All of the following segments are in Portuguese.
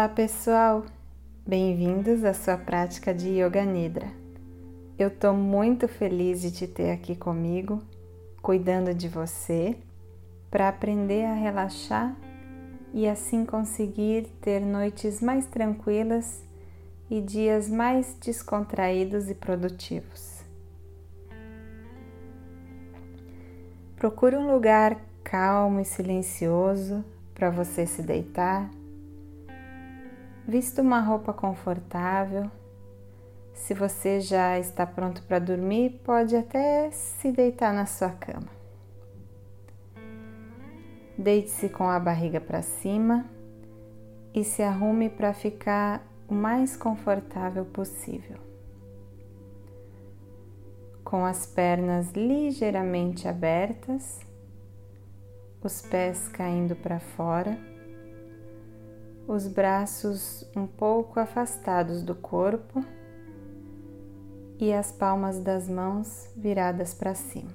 Olá pessoal, bem-vindos à sua prática de Yoga Nidra. Eu estou muito feliz de te ter aqui comigo, cuidando de você, para aprender a relaxar e assim conseguir ter noites mais tranquilas e dias mais descontraídos e produtivos. Procure um lugar calmo e silencioso para você se deitar Vista uma roupa confortável. Se você já está pronto para dormir, pode até se deitar na sua cama. Deite-se com a barriga para cima e se arrume para ficar o mais confortável possível. Com as pernas ligeiramente abertas, os pés caindo para fora os braços um pouco afastados do corpo e as palmas das mãos viradas para cima.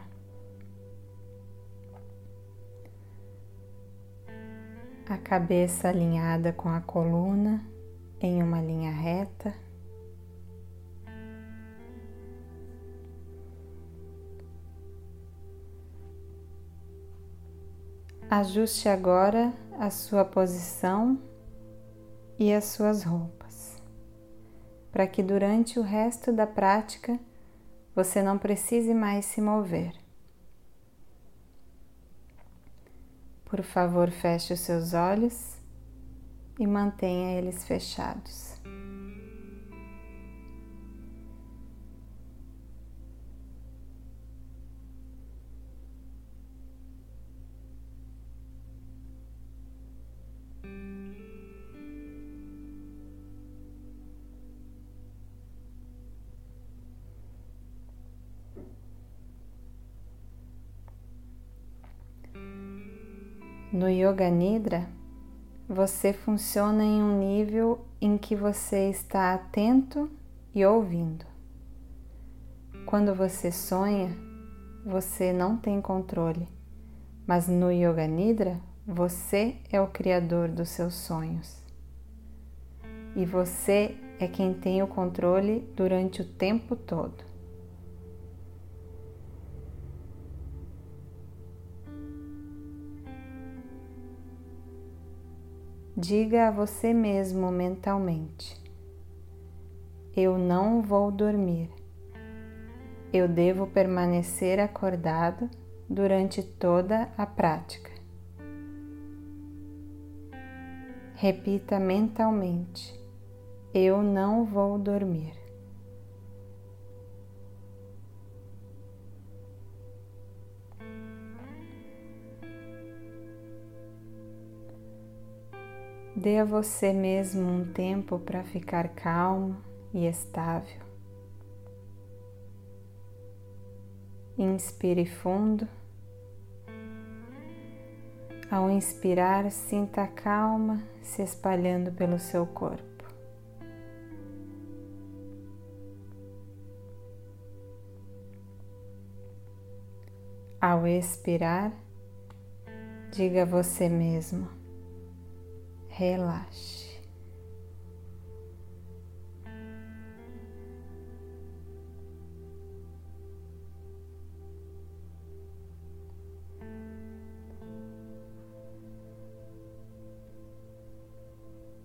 A cabeça alinhada com a coluna em uma linha reta. Ajuste agora a sua posição e as suas roupas, para que durante o resto da prática você não precise mais se mover. Por favor, feche os seus olhos e mantenha eles fechados. No Yoga Nidra, você funciona em um nível em que você está atento e ouvindo. Quando você sonha, você não tem controle, mas no Yoga Nidra, você é o criador dos seus sonhos. E você é quem tem o controle durante o tempo todo. Diga a você mesmo mentalmente: Eu não vou dormir. Eu devo permanecer acordado durante toda a prática. Repita mentalmente: Eu não vou dormir. Dê a você mesmo um tempo para ficar calmo e estável. Inspire fundo. Ao inspirar, sinta a calma se espalhando pelo seu corpo. Ao expirar, diga a você mesmo: relaxe.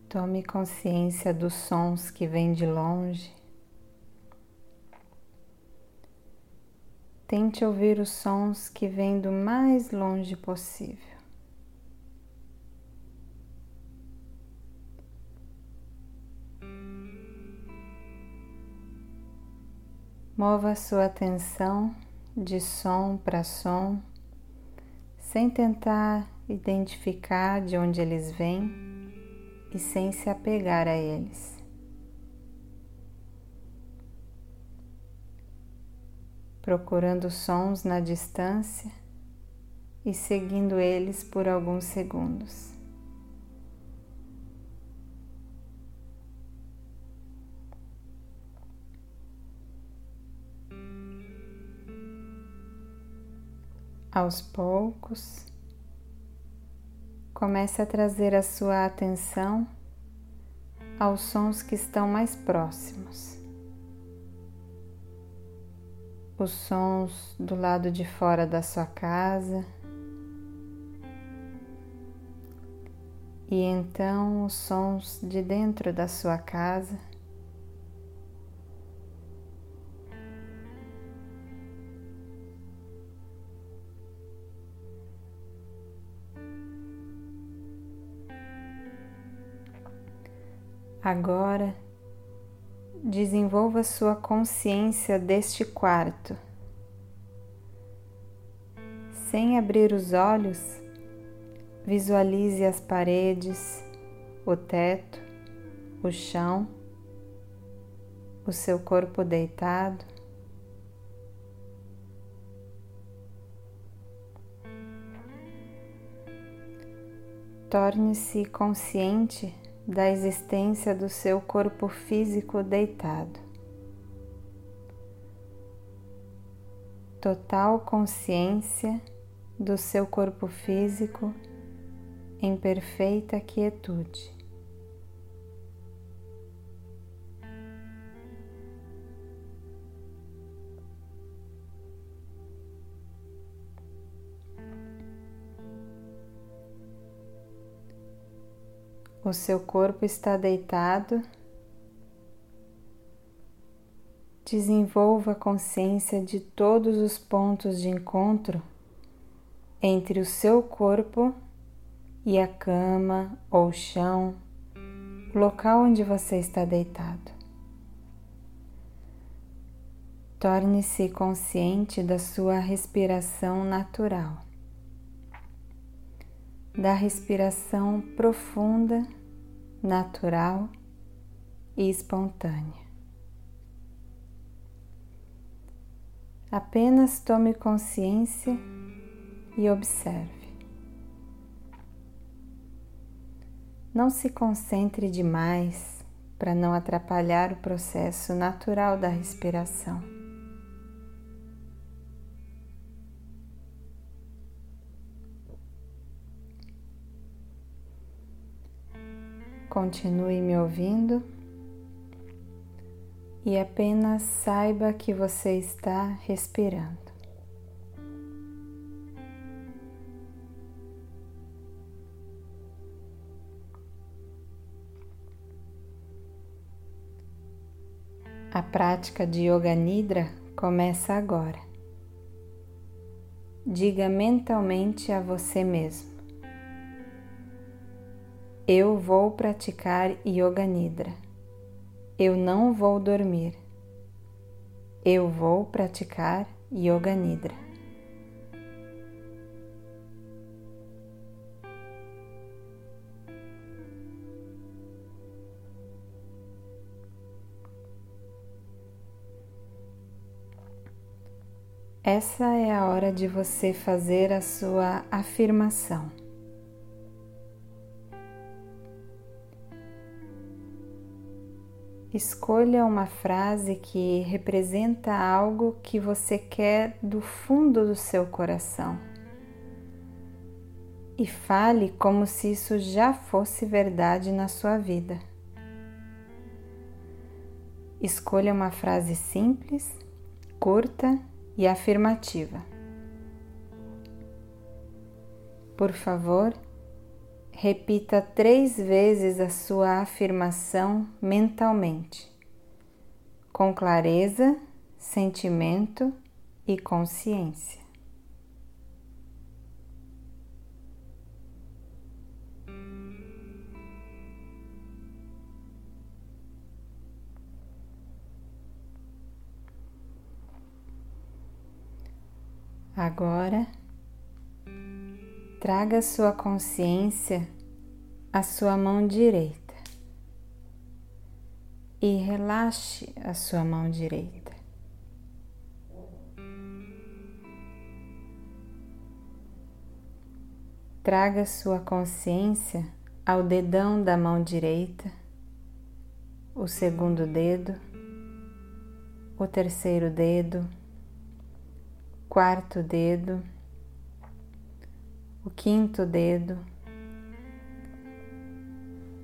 Tome consciência dos sons que vêm de longe. Tente ouvir os sons que vêm do mais longe possível. Mova sua atenção de som para som, sem tentar identificar de onde eles vêm e sem se apegar a eles. Procurando sons na distância e seguindo eles por alguns segundos. Aos poucos, comece a trazer a sua atenção aos sons que estão mais próximos. Os sons do lado de fora da sua casa. E então os sons de dentro da sua casa. Agora, desenvolva sua consciência deste quarto. Sem abrir os olhos, visualize as paredes, o teto, o chão, o seu corpo deitado. Torne-se consciente da existência do seu corpo físico deitado. Total consciência do seu corpo físico em perfeita quietude. O seu corpo está deitado. Desenvolva a consciência de todos os pontos de encontro entre o seu corpo e a cama ou chão, o local onde você está deitado. Torne-se consciente da sua respiração natural, da respiração profunda natural e espontânea. Apenas tome consciência e observe. Não se concentre demais para não atrapalhar o processo natural da respiração. Continue me ouvindo e apenas saiba que você está respirando. A prática de Yoga Nidra começa agora. Diga mentalmente a você mesmo: eu vou praticar Yoga Nidra. Eu não vou dormir. Eu vou praticar Yoga Nidra. Essa é a hora de você fazer a sua afirmação. Escolha uma frase que representa algo que você quer do fundo do seu coração e fale como se isso já fosse verdade na sua vida. Escolha uma frase simples, curta e afirmativa. Por favor, Repita três vezes a sua afirmação mentalmente, com clareza, sentimento e consciência. Agora, Traga sua consciência à sua mão direita e relaxe a sua mão direita. Traga sua consciência ao dedão da mão direita, o segundo dedo, o terceiro dedo, quarto dedo o quinto dedo,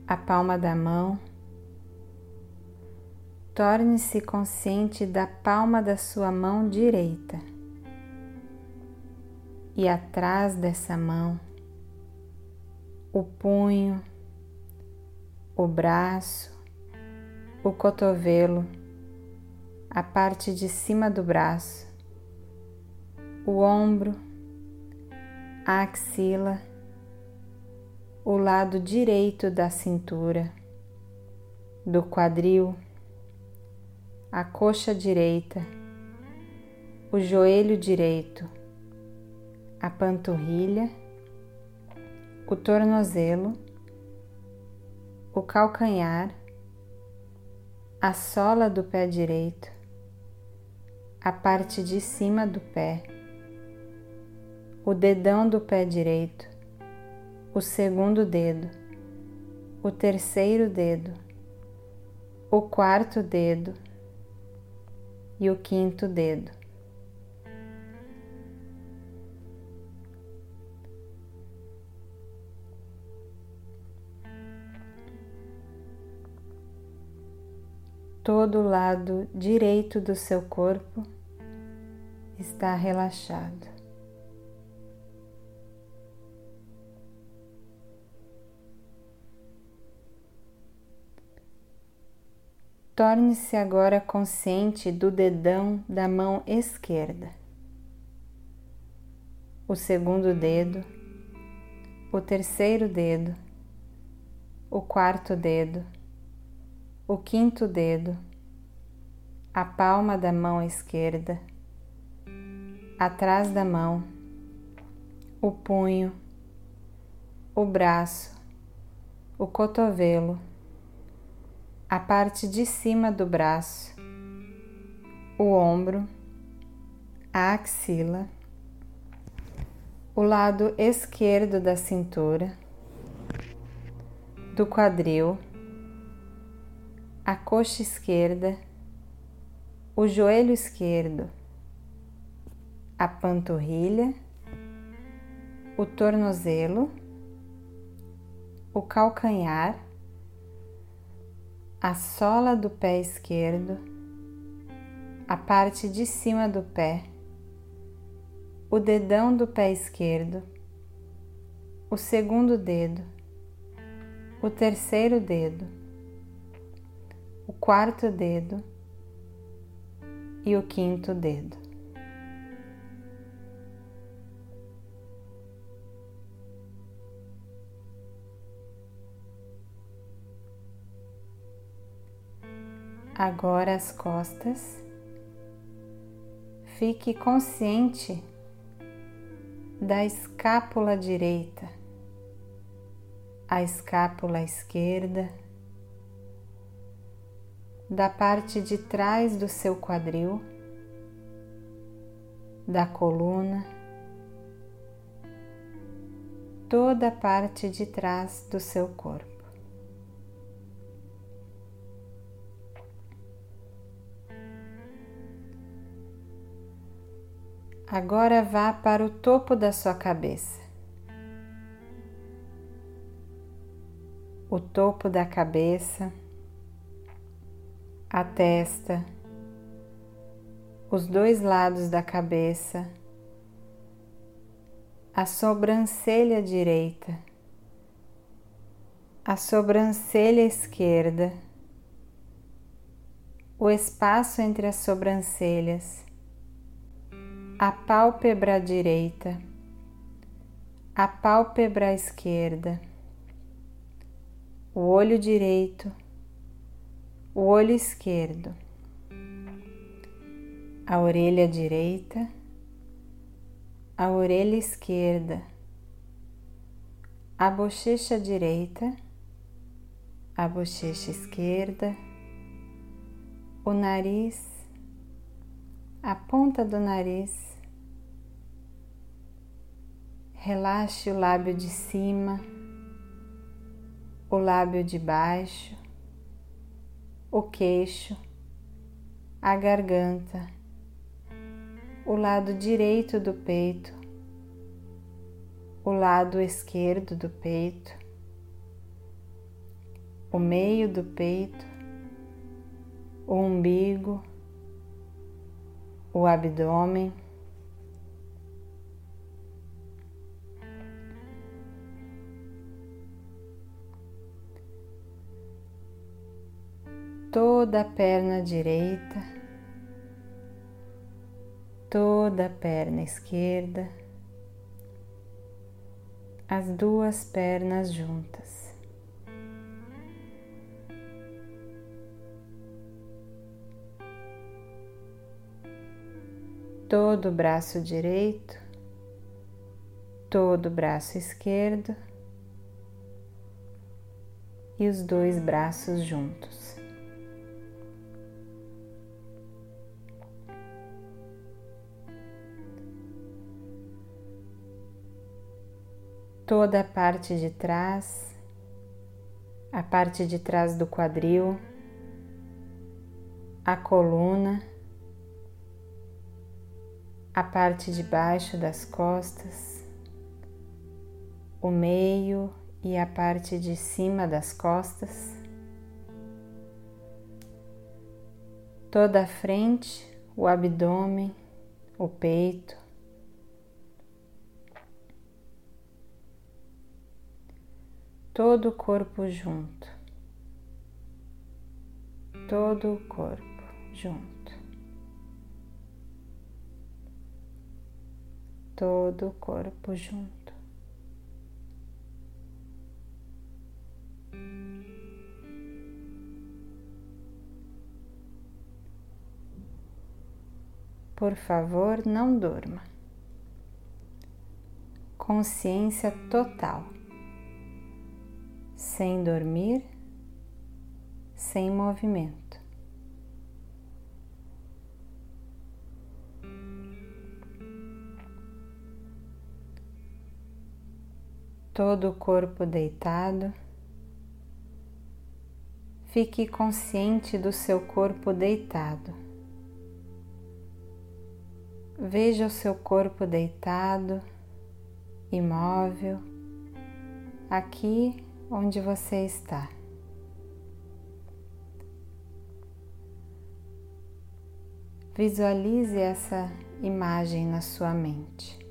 a palma da mão. Torne-se consciente da palma da sua mão direita e atrás dessa mão, o punho, o braço, o cotovelo, a parte de cima do braço, o ombro, a axila, o lado direito da cintura, do quadril, a coxa direita, o joelho direito, a panturrilha, o tornozelo, o calcanhar, a sola do pé direito, a parte de cima do pé, o dedão do pé direito, o segundo dedo, o terceiro dedo, o quarto dedo e o quinto dedo. todo o lado direito do seu corpo está relaxado. Torne-se agora consciente do dedão da mão esquerda, o segundo dedo, o terceiro dedo, o quarto dedo. O quinto dedo, a palma da mão esquerda, atrás da mão, o punho, o braço, o cotovelo, a parte de cima do braço, o ombro, a axila, o lado esquerdo da cintura, do quadril a coxa esquerda, o joelho esquerdo, a panturrilha, o tornozelo, o calcanhar, a sola do pé esquerdo, a parte de cima do pé, o dedão do pé esquerdo, o segundo dedo, o terceiro dedo o quarto dedo e o quinto dedo. Agora as costas. Fique consciente da escápula direita, a escápula esquerda da parte de trás do seu quadril, da coluna, toda a parte de trás do seu corpo. Agora vá para o topo da sua cabeça. O topo da cabeça a testa, os dois lados da cabeça, a sobrancelha direita, a sobrancelha esquerda, o espaço entre as sobrancelhas, a pálpebra direita, a pálpebra esquerda, o olho direito. O olho esquerdo, a orelha direita, a orelha esquerda, a bochecha direita, a bochecha esquerda, o nariz, a ponta do nariz. Relaxe o lábio de cima, o lábio de baixo, o queixo, a garganta, o lado direito do peito, o lado esquerdo do peito, o meio do peito, o umbigo, o abdômen. Toda a perna direita, toda a perna esquerda, as duas pernas juntas. todo o braço direito, todo o braço esquerdo e os dois braços juntos. Toda a parte de trás, a parte de trás do quadril, a coluna a parte de baixo das costas, o meio e a parte de cima das costas, toda a frente, o abdômen, o peito, todo o corpo junto, todo o corpo junto. todo o corpo junto. Por favor, não durma. Consciência total. Sem dormir, sem movimento. todo o corpo deitado. Fique consciente do seu corpo deitado. Veja o seu corpo deitado, imóvel, aqui onde você está. Visualize essa imagem na sua mente.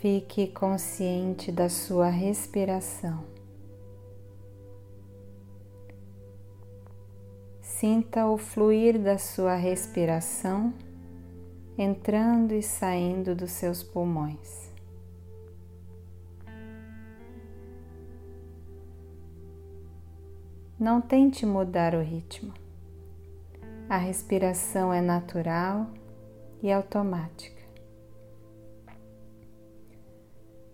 Fique consciente da sua respiração. Sinta o fluir da sua respiração entrando e saindo dos seus pulmões. Não tente mudar o ritmo. A respiração é natural e automática.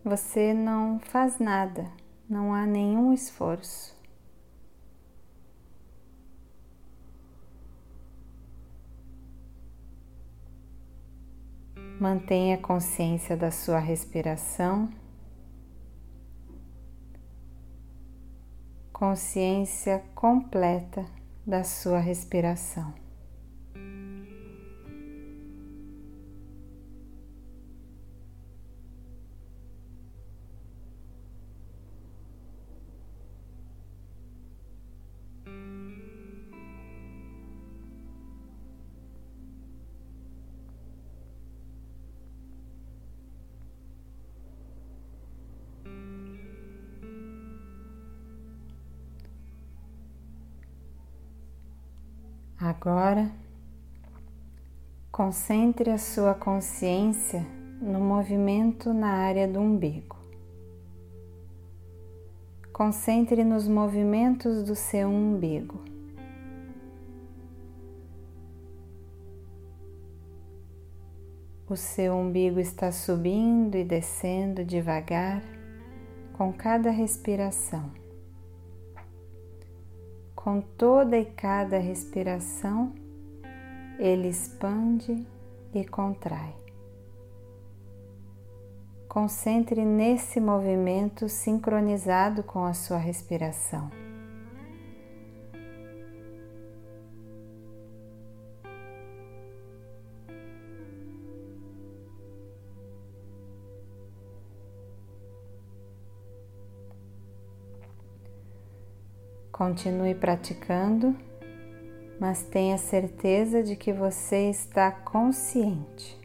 Você não faz nada, não há nenhum esforço. Mantenha consciência da sua respiração, consciência completa da sua respiração. Agora, concentre a sua consciência no movimento na área do umbigo. Concentre nos movimentos do seu umbigo. O seu umbigo está subindo e descendo devagar com cada respiração. Com toda e cada respiração, ele expande e contrai. Concentre nesse movimento sincronizado com a sua respiração. Continue praticando, mas tenha certeza de que você está consciente.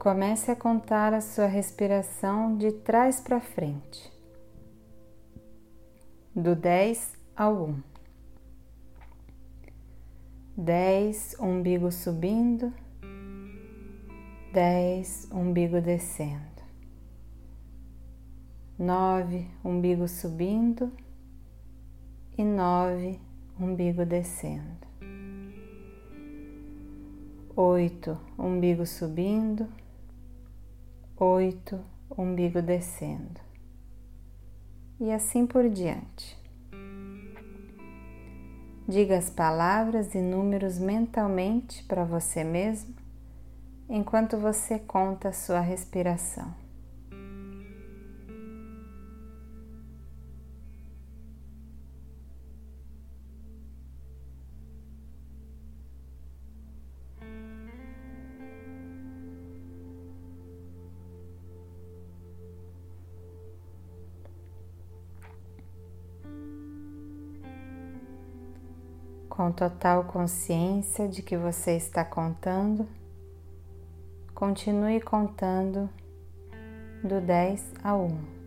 Comece a contar a sua respiração de trás para frente, do 10 ao 1. 10, umbigo subindo, 10, umbigo descendo. 9, umbigo subindo. E 9, umbigo descendo. Oito, umbigo subindo, oito, umbigo descendo, e assim por diante. Diga as palavras e números mentalmente para você mesmo enquanto você conta a sua respiração. Com total consciência de que você está contando, continue contando do 10 ao 1.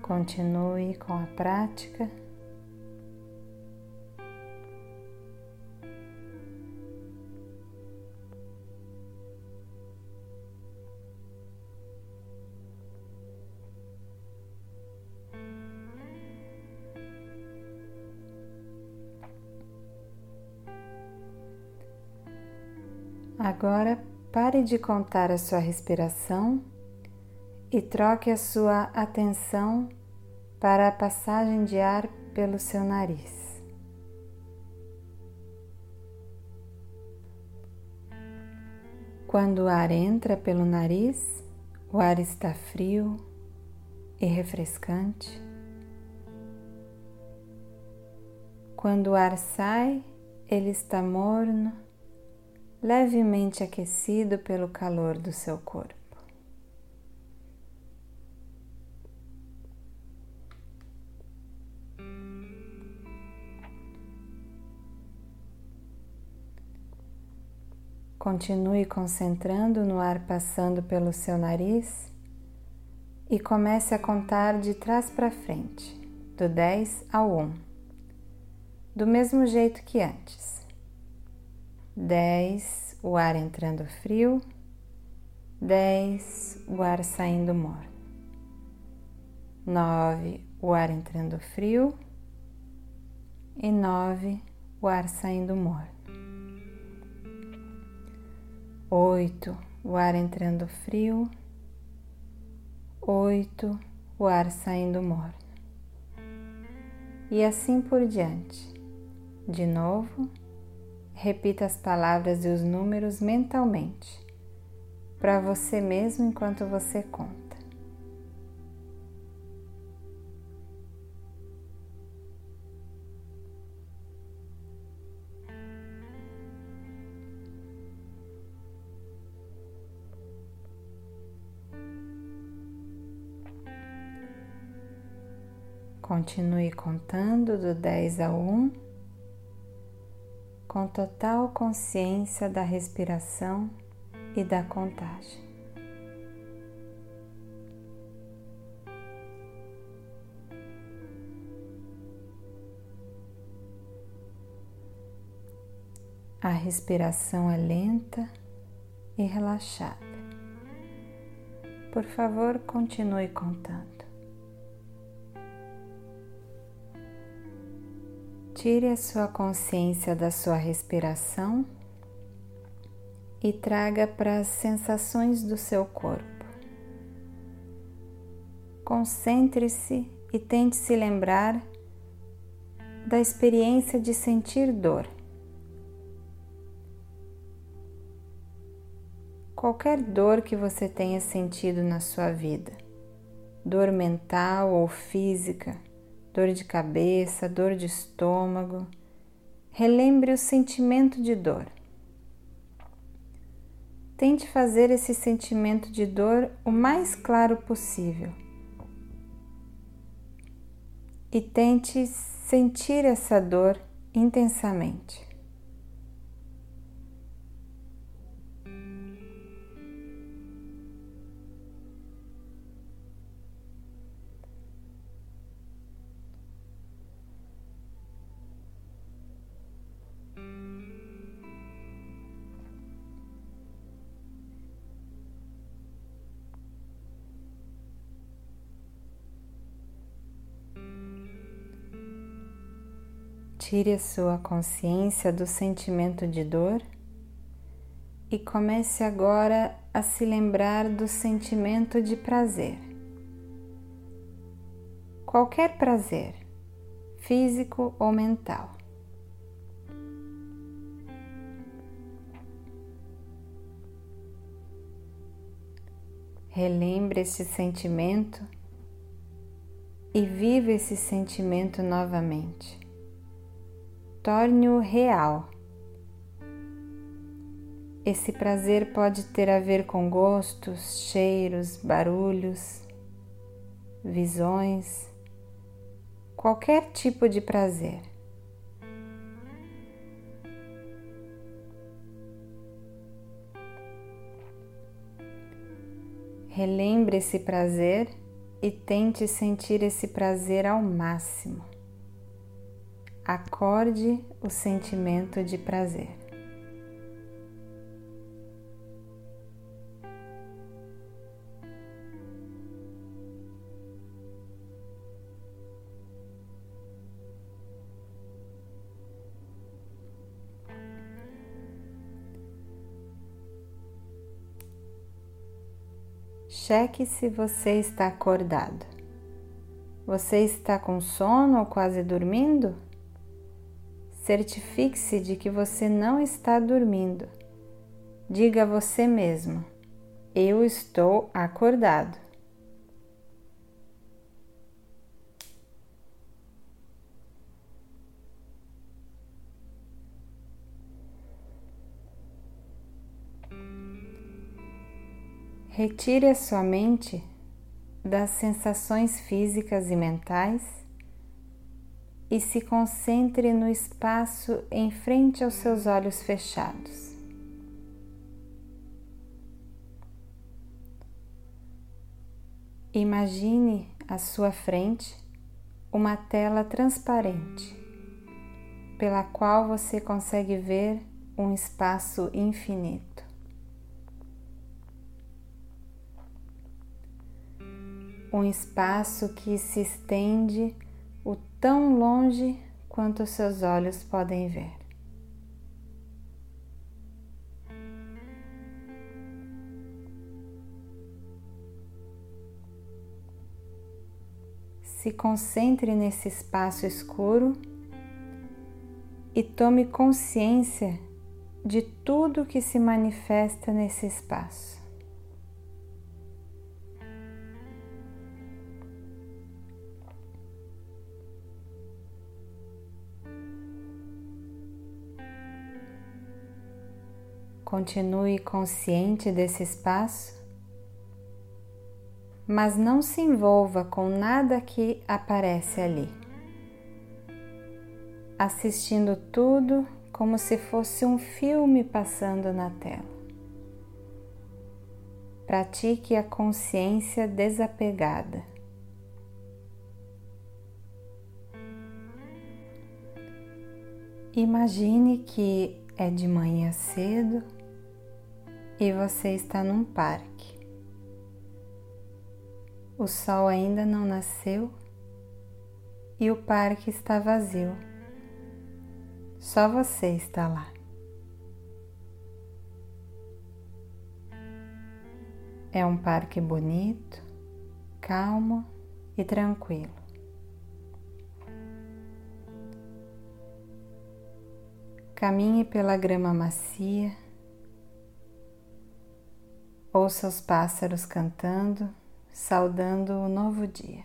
Continue com a prática. Agora pare de contar a sua respiração e troque a sua atenção para a passagem de ar pelo seu nariz. Quando o ar entra pelo nariz, o ar está frio e refrescante. Quando o ar sai, ele está morno levemente aquecido pelo calor do seu corpo. Continue concentrando no ar passando pelo seu nariz e comece a contar de trás para frente, do 10 ao 1, do mesmo jeito que antes. 10, o ar entrando frio, 10, o ar saindo morno. 9, o ar entrando frio e 9, o ar saindo morno. 8, o ar entrando frio, 8, o ar saindo morno. E assim por diante. De novo. Repita as palavras e os números mentalmente, para você mesmo enquanto você conta. Continue contando do 10 a 1, com total consciência da respiração e da contagem. A respiração é lenta e relaxada. Por favor, continue contando. Tire a sua consciência da sua respiração e traga para as sensações do seu corpo. Concentre-se e tente se lembrar da experiência de sentir dor. qualquer dor que você tenha sentido na sua vida, dor mental ou física, dor de cabeça, dor de estômago, relembre o sentimento de dor. Tente fazer esse sentimento de dor o mais claro possível e tente sentir essa dor intensamente. Tire a sua consciência do sentimento de dor e comece agora a se lembrar do sentimento de prazer. Qualquer prazer, físico ou mental. Relembre este sentimento e viva esse sentimento novamente torne-o real. Esse prazer pode ter a ver com gostos, cheiros, barulhos, visões, qualquer tipo de prazer. Relembre esse prazer e tente sentir esse prazer ao máximo acorde o sentimento de prazer. Cheque se você está acordado. Você está com sono ou quase dormindo? Certifique-se de que você não está dormindo. Diga a você mesmo: Eu estou acordado. Retire a sua mente das sensações físicas e mentais e se concentre no espaço em frente aos seus olhos fechados. Imagine à sua frente uma tela transparente pela qual você consegue ver um espaço infinito. Um espaço que se estende tão longe quanto seus olhos podem ver. Se concentre nesse espaço escuro e tome consciência de tudo que se manifesta nesse espaço. Continue consciente desse espaço mas não se envolva com nada que aparece ali, assistindo tudo como se fosse um filme passando na tela. Pratique a consciência desapegada. Imagine que é de manhã cedo e você está num parque. O sol ainda não nasceu e o parque está vazio. Só você está lá. É um parque bonito, calmo e tranquilo. Caminhe pela grama macia, ouça os pássaros cantando, saudando o novo dia.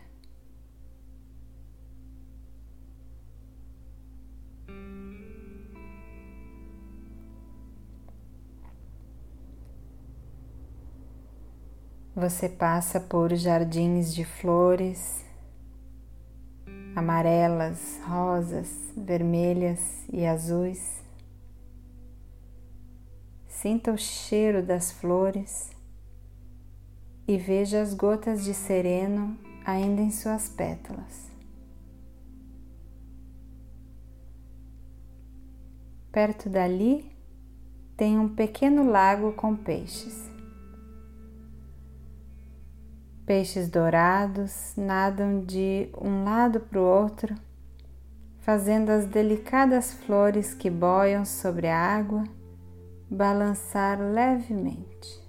Você passa por jardins de flores amarelas, rosas, vermelhas e azuis. Sinta o cheiro das flores e veja as gotas de sereno ainda em suas pétalas. Perto dali tem um pequeno lago com peixes. Peixes dourados nadam de um lado para o outro, fazendo as delicadas flores que boiam sobre a água balançar levemente.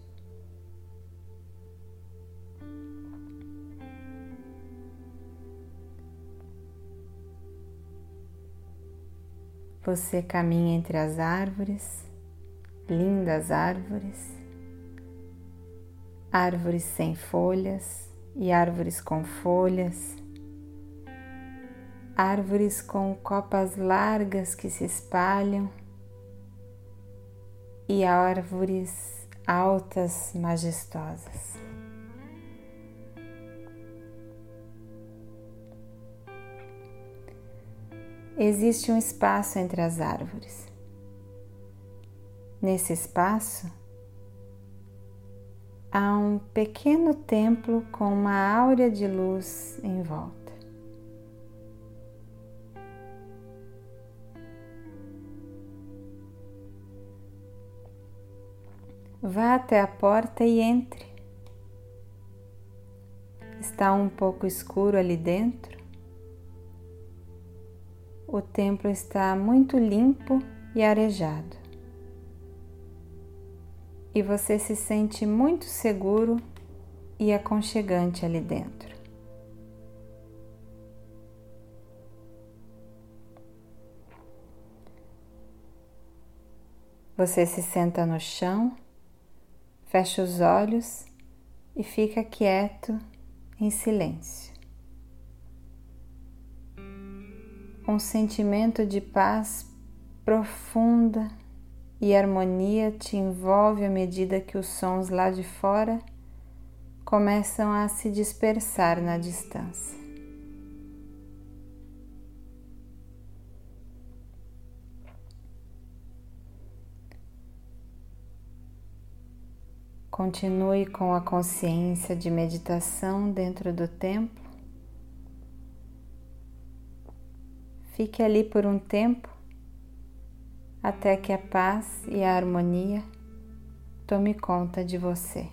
Você caminha entre as árvores, lindas árvores, árvores sem folhas e árvores com folhas, árvores com copas largas que se espalham e árvores altas, majestosas. Existe um espaço entre as árvores. Nesse espaço há um pequeno templo com uma áurea de luz em volta. Vá até a porta e entre. Está um pouco escuro ali dentro. O templo está muito limpo e arejado. E você se sente muito seguro e aconchegante ali dentro. Você se senta no chão Fecha os olhos e fica quieto em silêncio. Um sentimento de paz profunda e harmonia te envolve à medida que os sons lá de fora começam a se dispersar na distância. Continue com a consciência de meditação dentro do templo. Fique ali por um tempo até que a paz e a harmonia tome conta de você.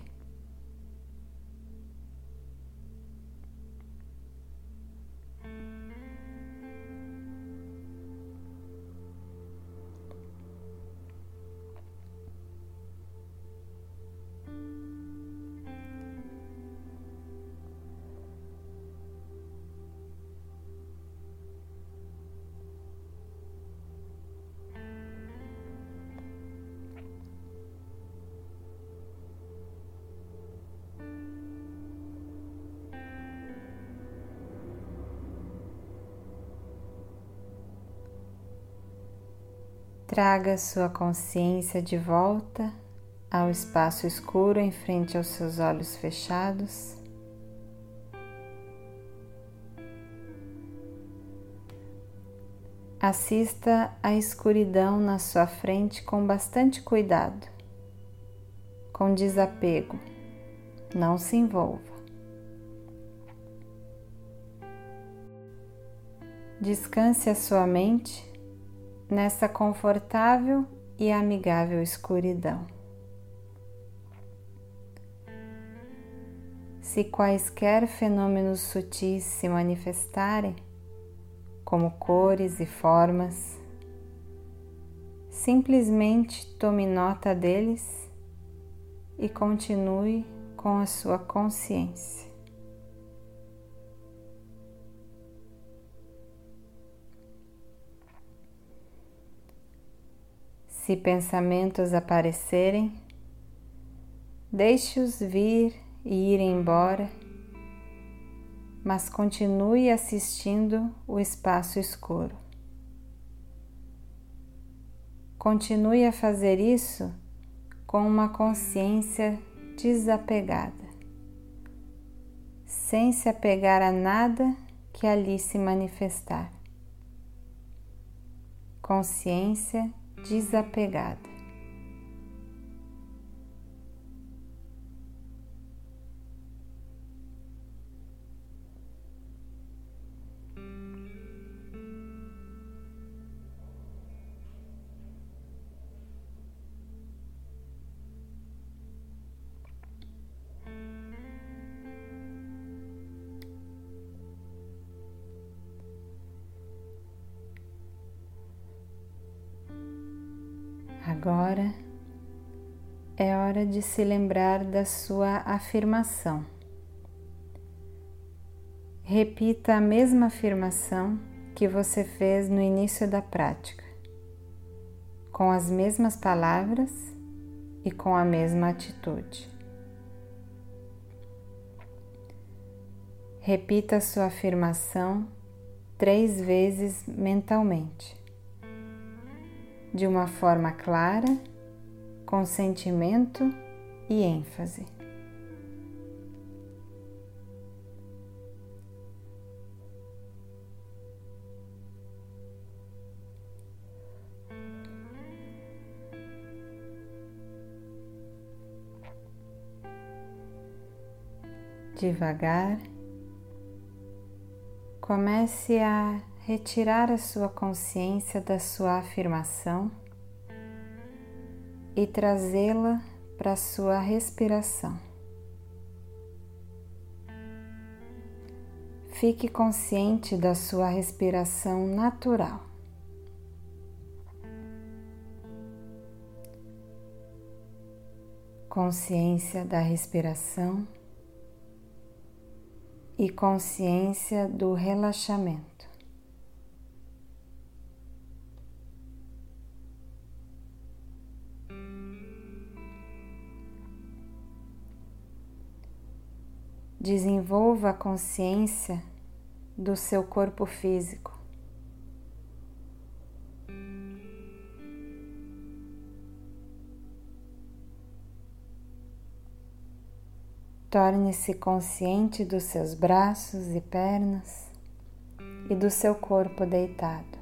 Traga sua consciência de volta ao espaço escuro em frente aos seus olhos fechados. Assista à escuridão na sua frente com bastante cuidado, com desapego, não se envolva. Descanse a sua mente nessa confortável e amigável escuridão. Se quaisquer fenômenos sutis se manifestarem, como cores e formas, simplesmente tome nota deles e continue com a sua consciência. Se pensamentos aparecerem, deixe-os vir e ir embora, mas continue assistindo o espaço escuro. Continue a fazer isso com uma consciência desapegada, sem se apegar a nada que ali se manifestar. Consciência desapegada. Agora é hora de se lembrar da sua afirmação. Repita a mesma afirmação que você fez no início da prática, com as mesmas palavras e com a mesma atitude. Repita a sua afirmação três vezes mentalmente de uma forma clara, com sentimento e ênfase. Devagar, comece a retirar a sua consciência da sua afirmação e trazê-la para a sua respiração. Fique consciente da sua respiração natural. Consciência da respiração e consciência do relaxamento. Desenvolva a consciência do seu corpo físico. Torne-se consciente dos seus braços e pernas e do seu corpo deitado.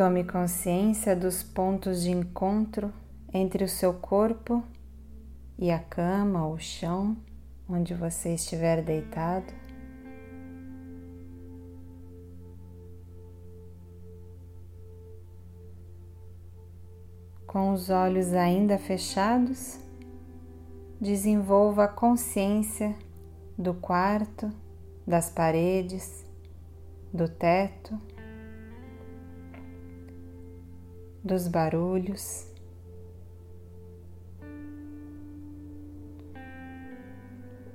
Tome consciência dos pontos de encontro entre o seu corpo e a cama ou chão onde você estiver deitado. Com os olhos ainda fechados, desenvolva a consciência do quarto, das paredes, do teto dos barulhos.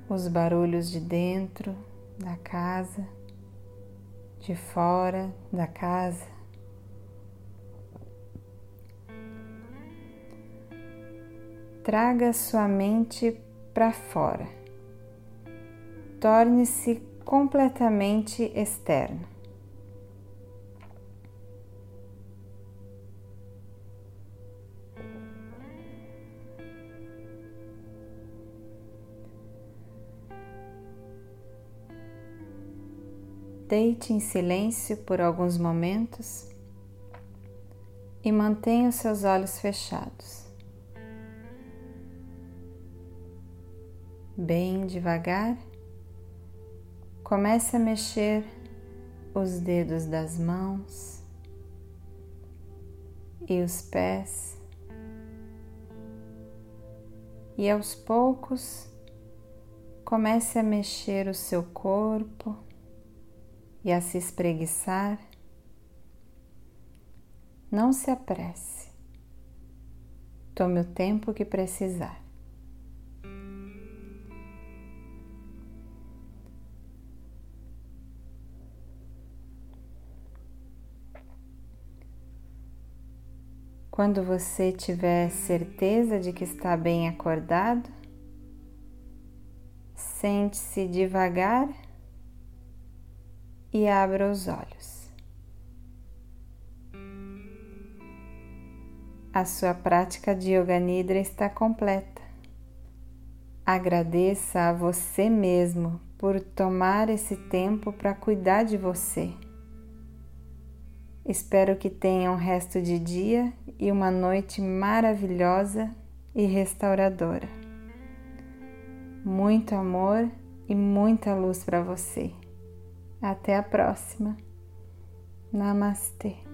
Os barulhos de dentro da casa, de fora da casa. Traga sua mente para fora. Torne-se completamente externo. Deite em silêncio por alguns momentos e mantenha os seus olhos fechados. Bem devagar, comece a mexer os dedos das mãos e os pés, e aos poucos comece a mexer o seu corpo e a se espreguiçar, não se apresse. Tome o tempo que precisar. Quando você tiver certeza de que está bem acordado, sente-se devagar e abra os olhos. A sua prática de Yoga Nidra está completa. Agradeça a você mesmo por tomar esse tempo para cuidar de você. Espero que tenha um resto de dia e uma noite maravilhosa e restauradora. Muito amor e muita luz para você. Até a próxima. Namastê.